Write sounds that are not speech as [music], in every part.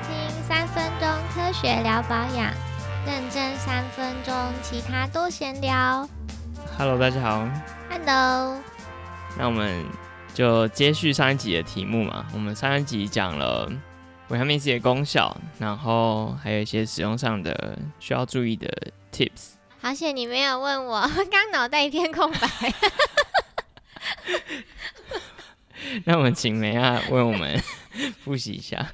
听三分钟科学聊保养，认真三分钟，其他多闲聊。Hello，大家好，Hello，那我们就接续上一集的题目嘛。我们上一集讲了维他命 C 的功效，然后还有一些使用上的需要注意的 tips。好险你没有问我，[laughs] 刚脑袋一片空白。[laughs] 那我们请梅亚为我们复习一下。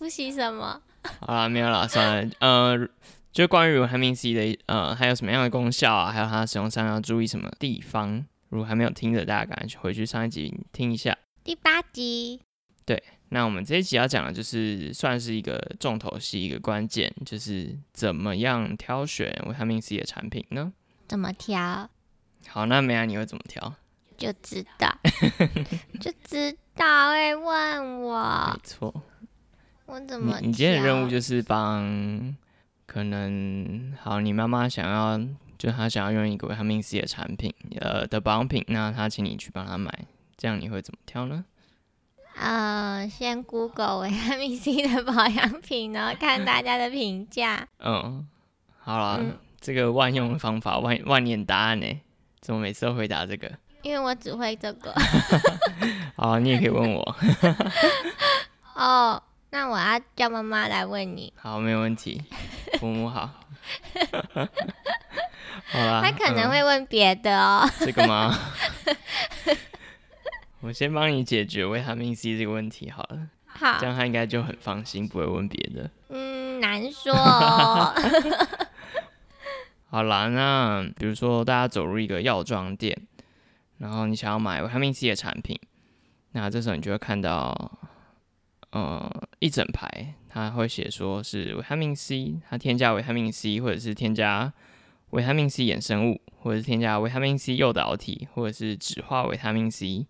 复习什么？[laughs] 好了，没有了，算了。呃，就关于维他命 C 的呃，还有什么样的功效啊，还有它使用上要注意什么地方。如果还没有听的，大家赶快去回去上一集听一下。第八集。对那我们这一集要讲的就是算是一个重头戏，一个关键，就是怎么样挑选维他命 C 的产品呢？怎么挑？好，那梅雅你会怎么挑？就知道，[laughs] 就知道会问我没，错，我怎么你你今天的任务就是帮，可能好，你妈妈想要，就她想要用一个维他命 C 的产品，呃的保养品，那她请你去帮她买，这样你会怎么挑呢？呃，先 Google 维他命 C 的保养品，然后看大家的评价。[laughs] 嗯，好了，嗯这个万用的方法，万万年答案呢？怎么每次都回答这个？[laughs] 因为我只会这个。[laughs] 好，你也可以问我。哦，那我要叫妈妈来问你，好，没有问题，[laughs] 父母好。[laughs] 好啦，他可能嗯会问别的哦。这个吗？[laughs] 我先帮你解决维他命 C 这个问题好了，好这，样他应该就很放心，不会问别的。嗯，难说哦。好啦，那比如说大家走入一个药妆店，然后你想要买维他命 C 的产品，那这时候你就会看到，呃，一整排它会写说是维他命 C，它添加维他命 C，或者是添加维他命 C 衍生物，或者是添加维他命 C 诱导体，或者是酯化维他命 C，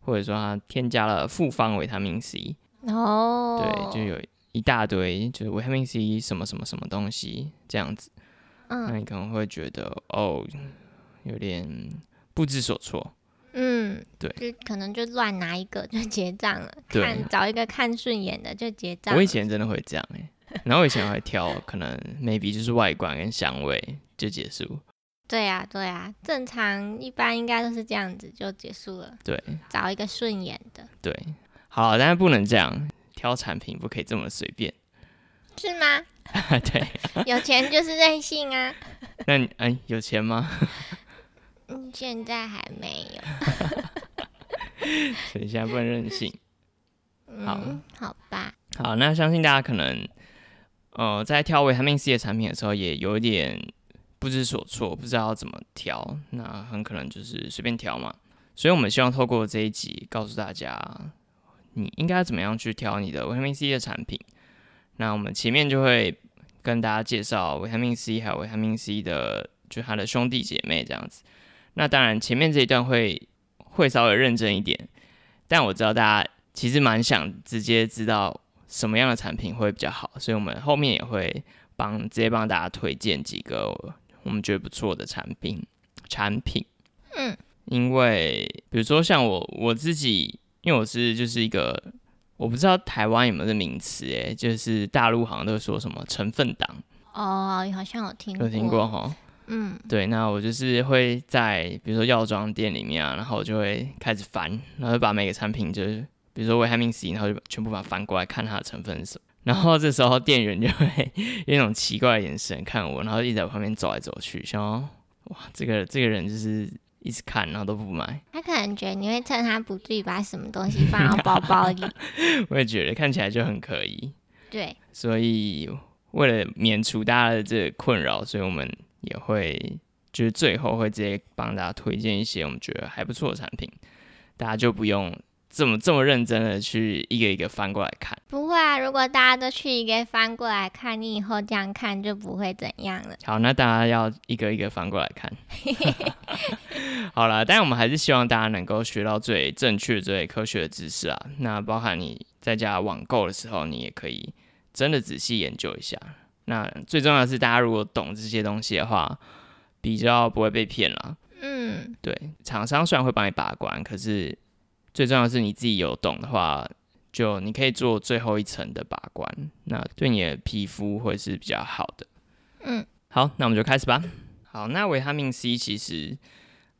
或者说它添加了复方维他命 C，哦，对，就有一大堆就是维他命 C 什么什么什么东西这样子。那嗯你可能会觉得哦，有点不知所措。嗯，对就可能就乱拿一个就结账了，看找一个看顺眼的就结账。我以前真的会这样哎、然后我以前会挑，[laughs] 可能 maybe 就是外观跟香味就结束。对呀、对呀、正常一般应该都是这样子就结束了，对找一个顺眼的，对，好，但是不能这样，挑产品不可以这么随便。是吗？[laughs] 对，[laughs] 有钱就是任性啊。那你哎有钱吗？嗯，现在还没有。[laughs] 所以现在不能任性。好嗯，好吧。好，那相信大家可能呃在挑维他命 C 的产品的时候，也有一点不知所措，不知道怎么挑，那很可能就是随便挑嘛。所以我们希望透过这一集告诉大家，你应该怎么样去挑你的维他命 C 的产品。那我们前面就会跟大家介绍维他命 C 还有维他命 C 的，就它的兄弟姐妹这样子。那当然前面这一段会会稍微认真一点，但我知道大家其实蛮想直接知道什么样的产品会比较好，所以我们后面也会帮直接帮大家推荐几个我们觉得不错的产品产品。嗯，因为比如说像我我自己，因为我是就是一个我不知道台湾有没有这名词，诶，就是大陆好像都说什么成分党，哦，好像有听过。有听过？哈？嗯，对，那我就是会在比如说药妆店里面啊，然后我就会开始翻，然后就把每个产品就是比如说维他命 C，然后就全部把它翻过来看它的成分是什么。然后这时候店员就会用一种奇怪的眼神看我，然后一直在我旁边走来走去，想说哇，这个这个人就是一直看，然后都不买。他可能觉得你会趁他不注意把什么东西放到包包里。[laughs] 我也觉得看起来就很可疑，对，所以为了免除大家的这个困扰，所以我们也会就是最后会直接帮大家推荐一些我们觉得还不错的产品，大家就不用这么这么认真的去一个一个翻过来看。不会啊。如果大家都去一个翻过来看，你以后这样看就不会怎样了。好，那大家要一个一个翻过来看。[laughs] 好了，但我们还是希望大家能够学到最正确、最科学的知识啊。那包含你在家网购的时候，你也可以真的仔细研究一下。那最重要的是，大家如果懂这些东西的话，比较不会被骗了。嗯，对，厂商虽然会帮你把关，可是最重要的是你自己有懂的话，就你可以做最后一层的把关，那对你的皮肤会是比较好的。嗯，好，那我们就开始吧。好，那维他命 C 其实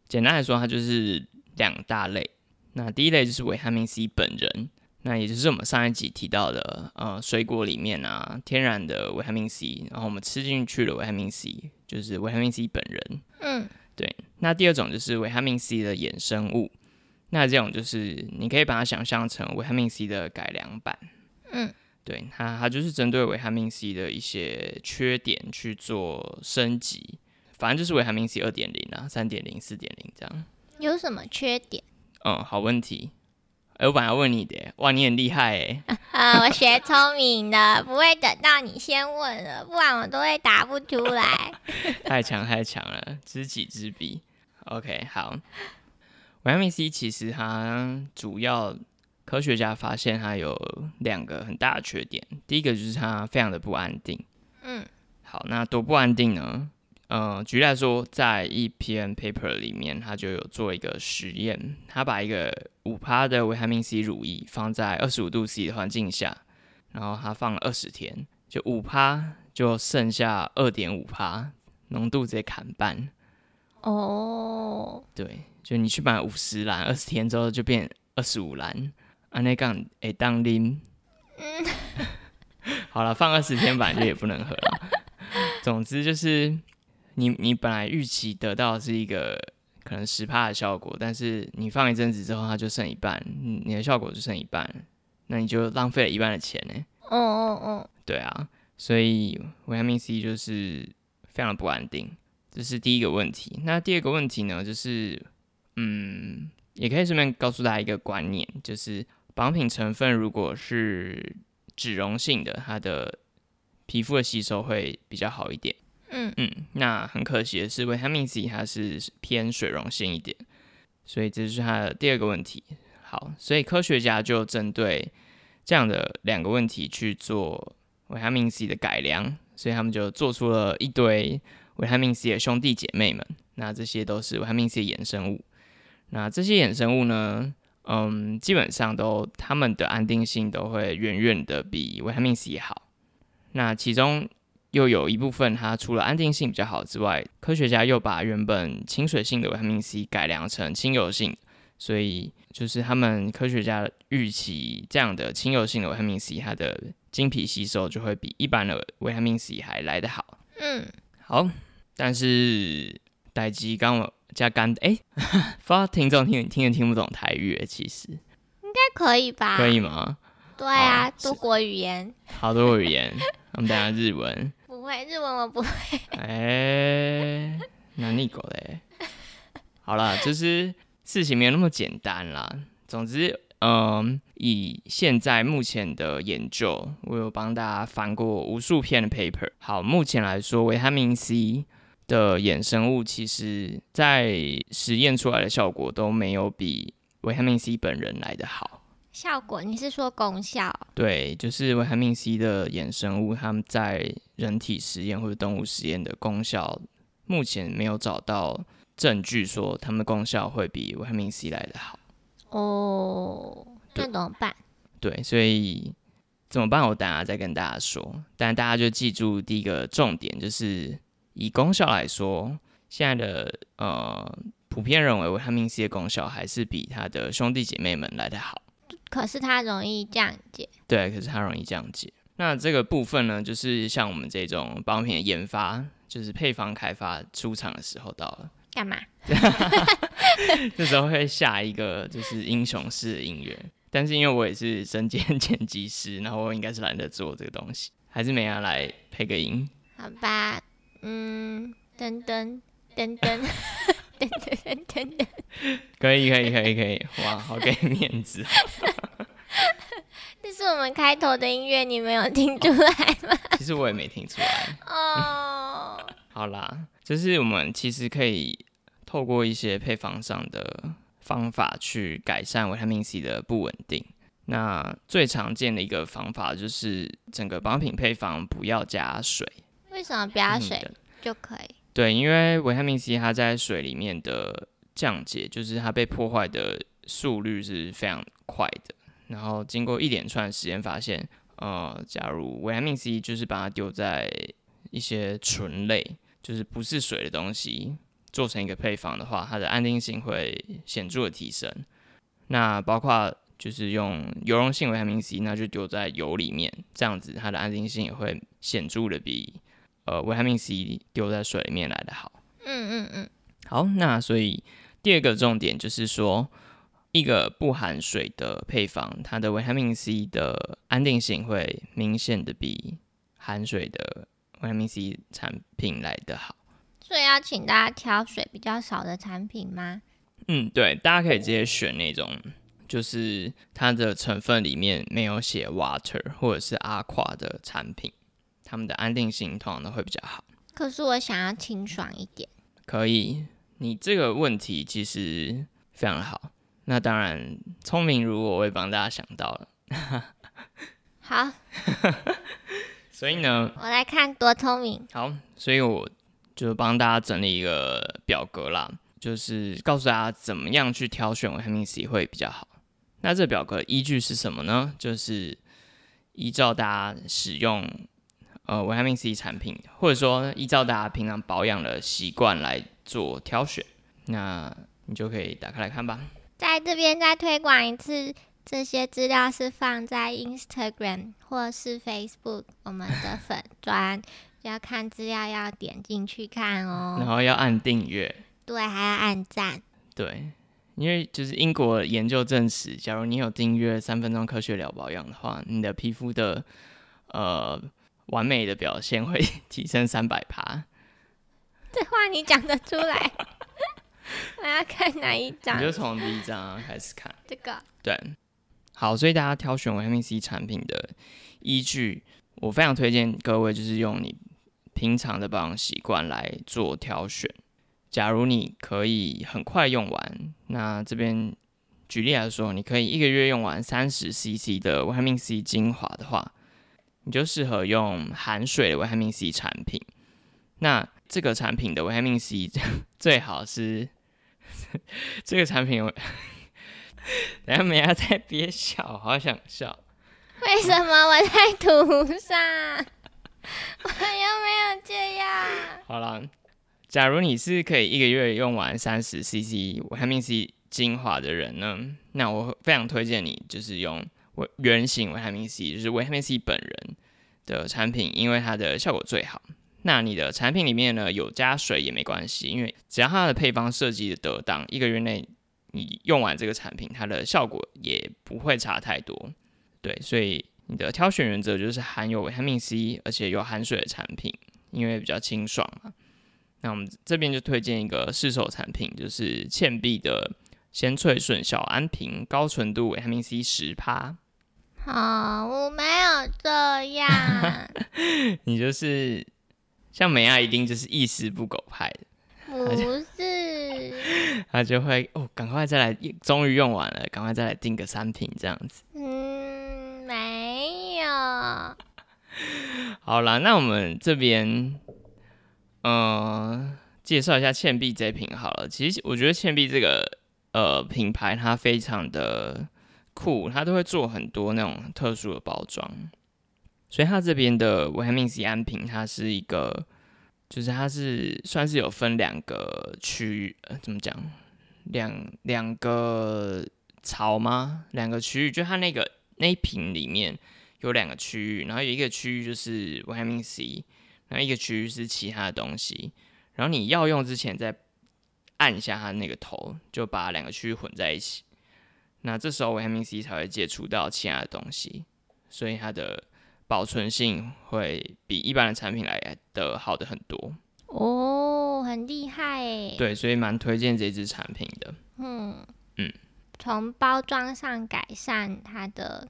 简单来说，它就是两大类。那第一类就是维他命 C 本人，那也就是我们上一集提到的，呃，水果里面啊，天然的维他命 C，然后我们吃进去的维他命 C，就是维他命 C 本人。嗯，对。那第二种就是维他命 C 的衍生物，那这种就是你可以把它想象成维他命 C 的改良版。嗯，对，它它就是针对维他命 C 的一些缺点去做升级，反正就是维他命 C 二点零啊、三点零、四点零这样。有什么缺点？嗯，好问题。哎，我本来要问你的，哇，你很厉害哎。啊，[laughs] 我学聪明的，不会等到你先问了，不然我都会答不出来。[laughs] 太强太强了，知己知彼。OK，好。维他命 C 其实它主要科学家发现它有两个很大的缺点，第一个就是它非常的不安定。嗯，好，那多不安定呢？呃，举例来说，在一篇 paper 里面，他就有做一个实验，他把一个五趴的维他命 C 乳液放在二十五度 C 的环境下，然后他放了二十天，就五趴就剩下二点五趴，浓度直接砍半。哦，对，就你去买五十兰，二十天之后就变二十五兰，啊，那杠诶当拎。嗯，[laughs] 好了，放二十天本来就也不能喝了。总之就是。你你本来预期得到是一个可能十帕的效果，但是你放一阵子之后，它就剩一半，你的效果就剩一半，那你就浪费了一半的钱呢。嗯嗯嗯，对啊，所以维他命 C 就是非常的不安定，这是第一个问题。那第二个问题呢，就是嗯，也可以顺便告诉大家一个观念，就是保养品成分如果是脂溶性的，它的皮肤的吸收会比较好一点。嗯嗯，那很可惜的是，维他命 C 它是偏水溶性一点，所以这是它的第二个问题。好，所以科学家就针对这样的两个问题去做维他命 C 的改良，所以他们就做出了一堆维他命 C 的兄弟姐妹们。那这些都是维他命 C 的衍生物。那这些衍生物呢，嗯，基本上都它们的安定性都会远远的比维他命 C 好。那其中又有一部分，它除了安定性比较好之外，科学家又把原本亲水性的维他命 C 改良成亲油性，所以就是他们科学家预期这样的亲油性的维他命 C，它的经皮吸收就会比一般的维他命 C 还来得好。嗯，好，但是待机刚我加干 [laughs] 哎，不知道听众听听也听不懂台语，其实应该可以吧？可以吗？对啊，多国语言，[laughs] 好多语言，我们等下日文。日文，我不会。[laughs] 哎，那你狗嘞？[laughs] 好了，就是事情没有那么简单啦。总之，嗯，以现在目前的研究，我有帮大家翻过无数篇的 paper。好，目前来说，维他命 C 的衍生物，其实在实验出来的效果都没有比维他命 C 本人来的好。效果？你是说功效？对，就是维他命 C 的衍生物，他们在人体实验或者动物实验的功效，目前没有找到证据说它们的功效会比维他命 C 来的好。哦，那怎么办？对，所以怎么办？我等下再跟大家说。但大家就记住第一个重点，就是以功效来说，现在的呃普遍认为维他命 C 的功效还是比它的兄弟姐妹们来的好。可是它容易降解，对，可是它容易降解。那这个部分呢，就是像我们这种保养品的研发，就是配方开发出厂的时候到了。干嘛？[laughs] 这时候会下一个就是英雄式的音乐，但是因为我也是身兼剪辑师，然后我应该是懒得做这个东西，还是没人来配个音。好吧，嗯，噔噔噔噔。等等等等，可以可以可以可以，哇，好给面子。这是我们开头的音乐，你没有听出来吗？[laughs] 其实我也没听出来。哦，[laughs] 好啦，就是我们其实可以透过一些配方上的方法去改善维他命 C 的不稳定。那最常见的一个方法就是整个保养品配方不要加水。为什么不要水就可以？对，因为维他命 C 它在水里面的降解，就是它被破坏的速率是非常快的。然后经过一连串实验发现，呃，假如维他命 C 就是把它丢在一些醇类，就是不是水的东西，做成一个配方的话，它的安定性会显著的提升。那包括就是用油溶性维他命 C，那就丢在油里面，这样子它的安定性也会显著的比呃维他命 C 丢在水里面来的好。嗯嗯嗯，好，那所以第二个重点就是说，一个不含水的配方，它的维他命 C 的安定性会明显的比含水的维他命 C 产品来的好。所以要请大家挑水比较少的产品吗？嗯，对，大家可以直接选那种，就是它的成分里面没有写 water 或者是 aqua 的产品，它们的安定性通常都会比较好。可是我想要清爽一点。可以，你这个问题其实非常的好。那当然，聪明如我，我也帮大家想到了。好，[laughs] 所以呢，我来看多聪明。好，所以我就帮大家整理一个表格啦，就是告诉大家怎么样去挑选维他命 C 会比较好。那这表格依据是什么呢？就是依照大家使用呃维他命 C 产品，或者说依照大家平常保养的习惯来做挑选。那你就可以打开来看吧。在这边再推广一次，这些资料是放在 Instagram 或是 Facebook 我们的 [laughs] 粉砖，要看资料要点进去看哦 [laughs] 然哦。后要按订阅，对，还要按赞。对，因为就是英国研究证实，假如你有订阅三分钟科学聊保养的话，你的皮肤的呃完美的表现会 [laughs] 提升三百趴。这话你讲得出来？我要看哪一张你？就从第一张开始看。这个。对，好，所以大家挑选维他命 C 产品的依据，我非常推荐各位就是用你平常的保养习惯来做挑选。假如你可以很快用完，那这边举例来说，你可以一个月用完三十 CC 的维他命 C 精华的话，你就适合用含水的维他命 C 产品。那这个产品的维他命 C [laughs] 最好是 [laughs] 这个产品有，[laughs] 等下美亚在憋笑，好想笑。为什么我在涂上？我又没有这样。好啦，假如你是可以一个月用完三十 CC 维他命 C 精华的人呢，那我非常推荐你就是用原型维他命 C，就是维他命 C 本人的产品，因为它的效果最好。那你的产品里面呢有加水也没关系，因为只要它的配方设计的得当，一个月内你用完这个产品，它的效果也不会差太多。对，所以你的挑选原则就是含有维他命 C 而且有含水的产品，因为比较清爽嘛。那我们这边就推荐一个试手产品，就是倩碧的鲜萃顺小安瓶高纯度维他命 C 十趴。好，我没有这样，[laughs] 你就是像美亚一定就是一丝不苟派的，不是。[laughs] 他就会哦，赶快再来，终于用完了，赶快再来订个三瓶这样子。嗯，没有。好啦，那我们这边，呃，介绍一下倩碧这瓶好了。其实我觉得倩碧这个呃品牌它非常的库，它都会做很多那种特殊的包装。所以它这边的维他命 C 安瓶，它是一个，就是它是算是有分两个区域，呃，怎么讲？两两个槽吗？两个区域，就它那个那一瓶里面有两个区域，然后有一个区域就是维他命 C，然后一个区域是其他的东西。然后你要用之前再按一下它那个头，就把两个区域混在一起。那这时候维他命 C 才会接触到其他的东西，所以它的保存性会比一般的产品来的好的很多。哦，很厉害诶。对，所以蛮推荐这支产品的。嗯嗯，从包装上改善它的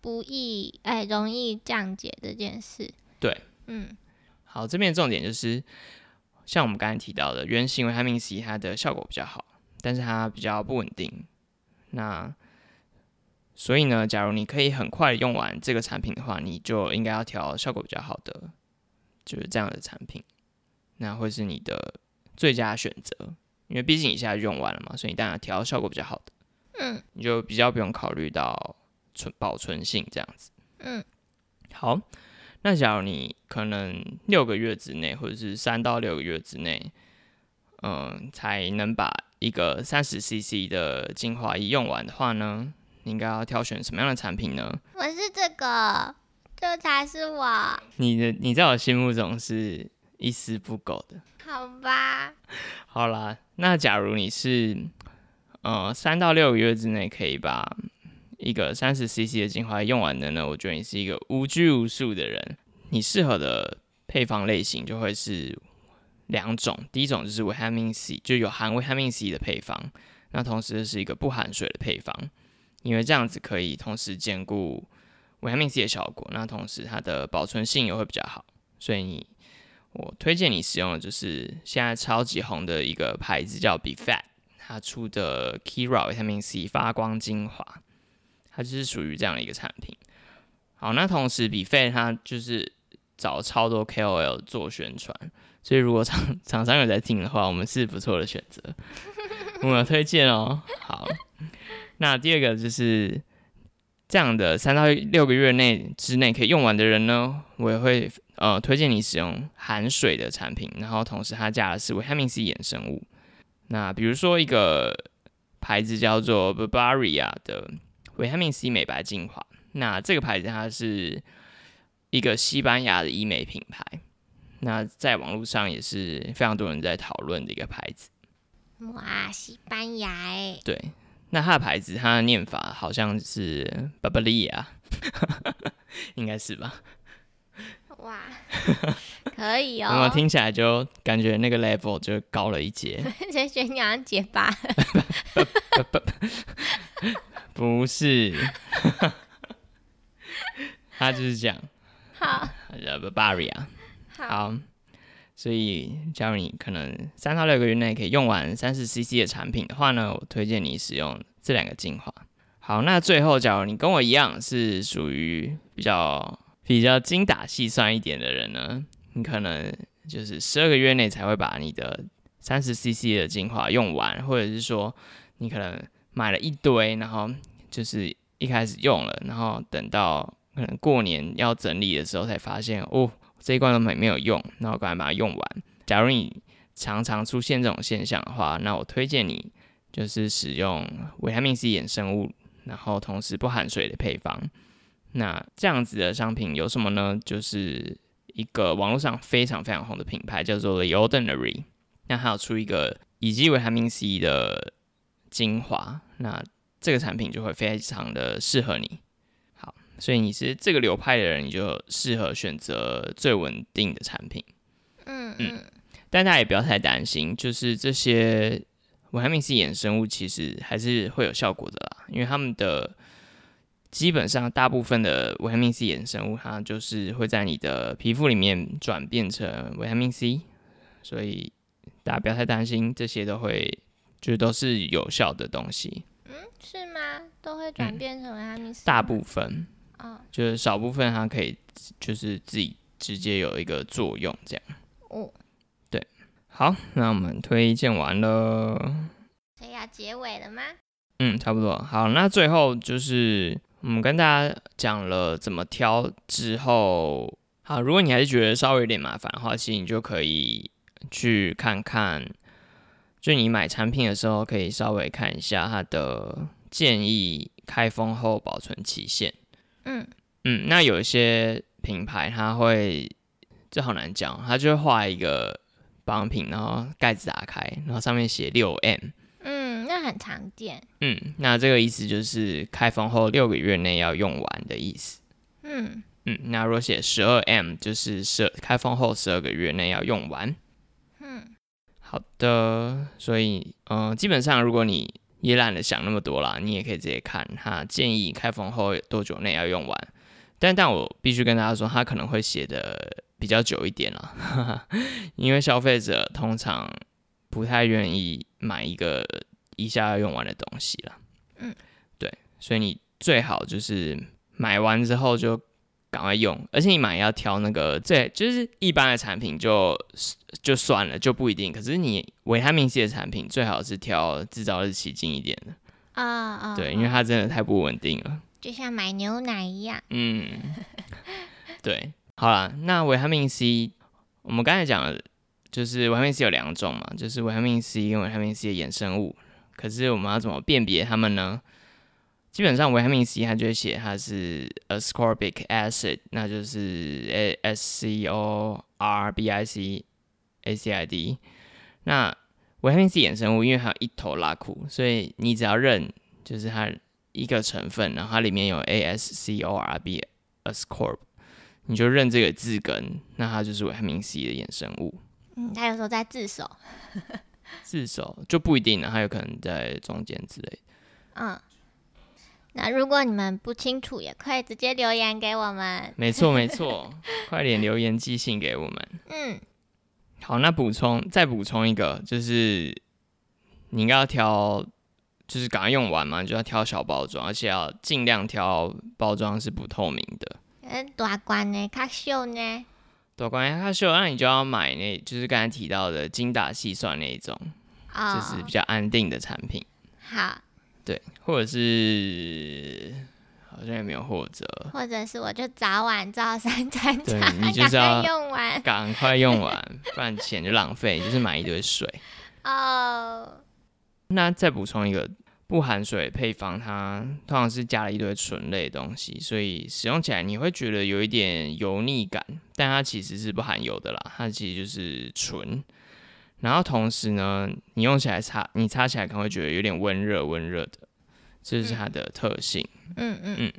不易哎容易降解这件事。对，嗯好，这边的重点就是，像我们刚才提到的，原型维他命 C 它的效果比较好，但是它比较不稳定。那所以呢，假如你可以很快用完这个产品的话，你就应该要挑效果比较好的，就是这样的产品，那会是你的最佳选择。因为毕竟你现在用完了嘛，所以你当然挑效果比较好的，嗯你就比较不用考虑到存保存性这样子。嗯，好，那假如你可能六个月之内，或者是三到六个月之内，嗯，才能把一个三十 CC 的精华液用完的话呢，你应该要挑选什么样的产品呢？我是这个，这才是我。你的你在我心目中是一丝不苟的。好吧。好啦，那假如你是呃三到六个月之内可以把一个三十 CC 的精华用完的呢，我觉得你是一个无拘无束的人。你适合的配方类型就会是两种，第一种就是维他命 C，就有含维他命 C 的配方，那同时是一个不含水的配方，因为这样子可以同时兼顾维他命 C 的效果，那同时它的保存性也会比较好，所以你我推荐你使用的就是现在超级红的一个牌子叫 Be Fat，它出的 Kera 维他命 C 发光精华，它就是属于这样的一个产品。好，那同时 Be Fat 它就是找超多 KOL 做宣传，所以如果厂厂商有在听的话，我们是不错的选择，[laughs] 我们有推荐哦。好，那第二个就是这样的三到六个月内之内可以用完的人呢，我也会呃推荐你使用含水的产品，然后同时它加的是维他命 C 衍生物。那比如说一个牌子叫做 Barbaria 的维他命 C 美白精华，那这个牌子它是一个西班牙的医美品牌，那在网络上也是非常多人在讨论的一个牌子。哇，西班牙哎。对，那它的牌子它的念法好像是 Barbaria，[laughs] 应该是吧？哇，可以 [laughs] 哦。那么听起来就感觉那个 level 就高了一截。[laughs] 就觉得你好像结巴。不是，他就是这样。好，叫 Barbaria。好，所以假如你可能三到六个月内可以用完三十 CC 的产品的话呢，我推荐你使用这两个精华。好，那最后假如你跟我一样是属于比较比较精打细算一点的人呢，你可能就是十二个月内才会把你的三十 CC 的精华用完，或者是说你可能买了一堆，然后就是一开始用了，然后等到可能过年要整理的时候才发现，哦，这一罐都没没有用，那我赶快把它用完。假如你常常出现这种现象的话，那我推荐你就是使用维他命 C 衍生物，然后同时不含水的配方。那这样子的商品有什么呢？就是一个网络上非常非常红的品牌叫做 The Ordinary，那还有出一个以及维他命 C 的精华，那这个产品就会非常的适合你。好，所以你是这个流派的人，你就适合选择最稳定的产品。嗯嗯，但大家也不要太担心，就是这些维他命 C 衍生物其实还是会有效果的啦，因为他们的基本上大部分的维他命 C 衍生物，它就是会在你的皮肤里面转变成维他命 C，所以大家不要太担心，这些都会就是都是有效的东西。嗯，是吗？都会转变成维他命 C？大部分，哦就是少部分它可以就是自己直接有一个作用这样。哦，对好，那我们推荐完了。所以要结尾了吗？嗯，差不多。好，那最后就是我们跟大家讲了怎么挑之后，好，如果你还是觉得稍微有点麻烦的话，其实你就可以去看看，就你买产品的时候可以稍微看一下它的建议开封后保存期限。嗯嗯，那有一些品牌它会，这好难讲，它就会画一个保养品，然后盖子打开，然后上面写六 M。嗯，那很常见。嗯，那这个意思就是开封后六个月内要用完的意思。嗯嗯，那如果写十二 M，就是十开封后十二个月内要用完。嗯好的，所以嗯、呃基本上如果你也懒得想那么多啦，你也可以直接看它建议开封后多久内要用完。但但我必须跟大家说，它可能会写的比较久一点啦，[laughs] 因为消费者通常不太愿意买一个一下要用完的东西啦。嗯，对，所以你最好就是买完之后就赶快用，而且你买要挑那个最就是一般的产品就就算了，就不一定。可是你维他命 C 的产品最好是挑制造日期近一点的，啊啊，对，因为它真的太不稳定了。就像买牛奶一样。嗯，对，好啦，那维他命 C，我们刚才讲了，就是维他命 C 有两种嘛，就是维他命 C 跟维他命 C 的衍生物。可是我们要怎么辨别它们呢？基本上维他命 C 它就会写它是 ascorbic acid，那就是 A S C O R B I C A C I D。那维他命 C 衍生物因为它有一头拉库，所以你只要认就是它一个成分，然后它里面有 A S C O R B ascorb，你就认这个字根，那它就是维他命 C 的衍生物。嗯，他有时候在自首。自首就不一定了，它有可能在中间之类。嗯，那如果你们不清楚，也可以直接留言给我们。没错 [laughs] 没错，快点留言寄信给我们。嗯，好，那补充再补充一个，就是你应该要挑，就是赶快用完嘛，就要挑小包装，而且要尽量挑包装是不透明的。嗯，大罐呢，卡秀呢？大罐卡秀，那你就要买那，就是刚才提到的精打细算那一种，哦，就是比较安定的产品。好，对，或者是好像也没有或者，或者是我就早晚照三餐对茶，你就是要赶快用完赶快用完，不然钱就浪费，[laughs] 就是买一堆水。哦。那再补充一个不含水配方，它通常是加了一堆醇类的东西，所以使用起来你会觉得有一点油腻感，但它其实是不含油的啦，它其实就是醇。然后同时呢，你用起来擦，你擦起来可能会觉得有点温热温热的，这是它的特性。嗯嗯。嗯。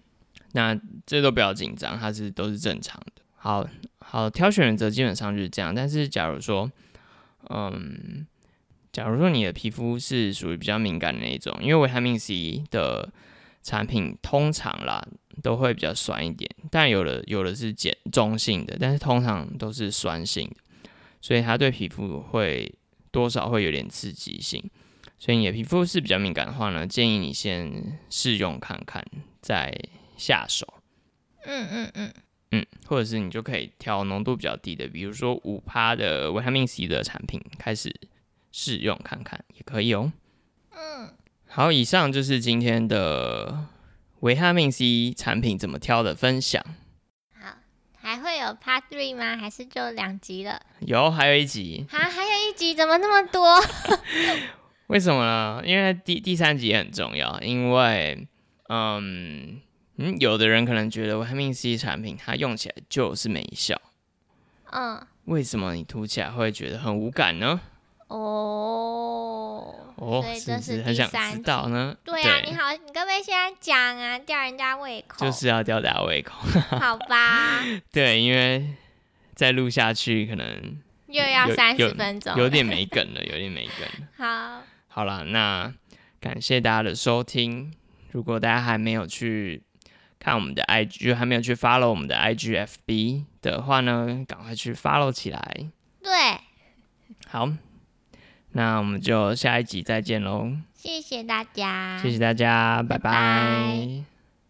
那这都不要紧张，它是都是正常的。好好挑选原则基本上就是这样，但是假如说，嗯，假如说你的皮肤是属于比较敏感的那一种，因为维他命 C 的产品通常啦都会比较酸一点，但有的有的是碱中性的，但是通常都是酸性的，所以它对皮肤会多少会有点刺激性。所以你的皮肤是比较敏感的话呢，建议你先试用看看，再下手。嗯嗯嗯，嗯，或者是你就可以挑浓度比较低的，比如说五趴的维他命 C 的产品开始试用看看，也可以哦。嗯，好，以上就是今天的维他命 C 产品怎么挑的分享。好，还会有 Part Three 吗？还是就两集了？有，还有一集，啊，还有一集，怎么那么多？为什么呢？因为第第三集也很重要，因为嗯嗯，有的人可能觉得维他命 C 产品它用起来就是没效，嗯，为什么你涂起来会觉得很无感呢？哦，哦，所以是这是第三知道集。呢？[laughs] 对啊，你好，你可不可以现在讲啊？吊人家胃口，就是要吊大家胃口。[laughs] [laughs] 好吧？对，因为再录下去可能又要三十分钟，有点没梗了，有点没梗。好。好了，那感谢大家的收听。如果大家还没有去看我们的 IG，就还没有去 follow 我们的 IGFB 的话呢，赶快去 follow 起来。对，好，那我们就下一集再见喽，谢谢大家，谢谢大家，拜拜。拜拜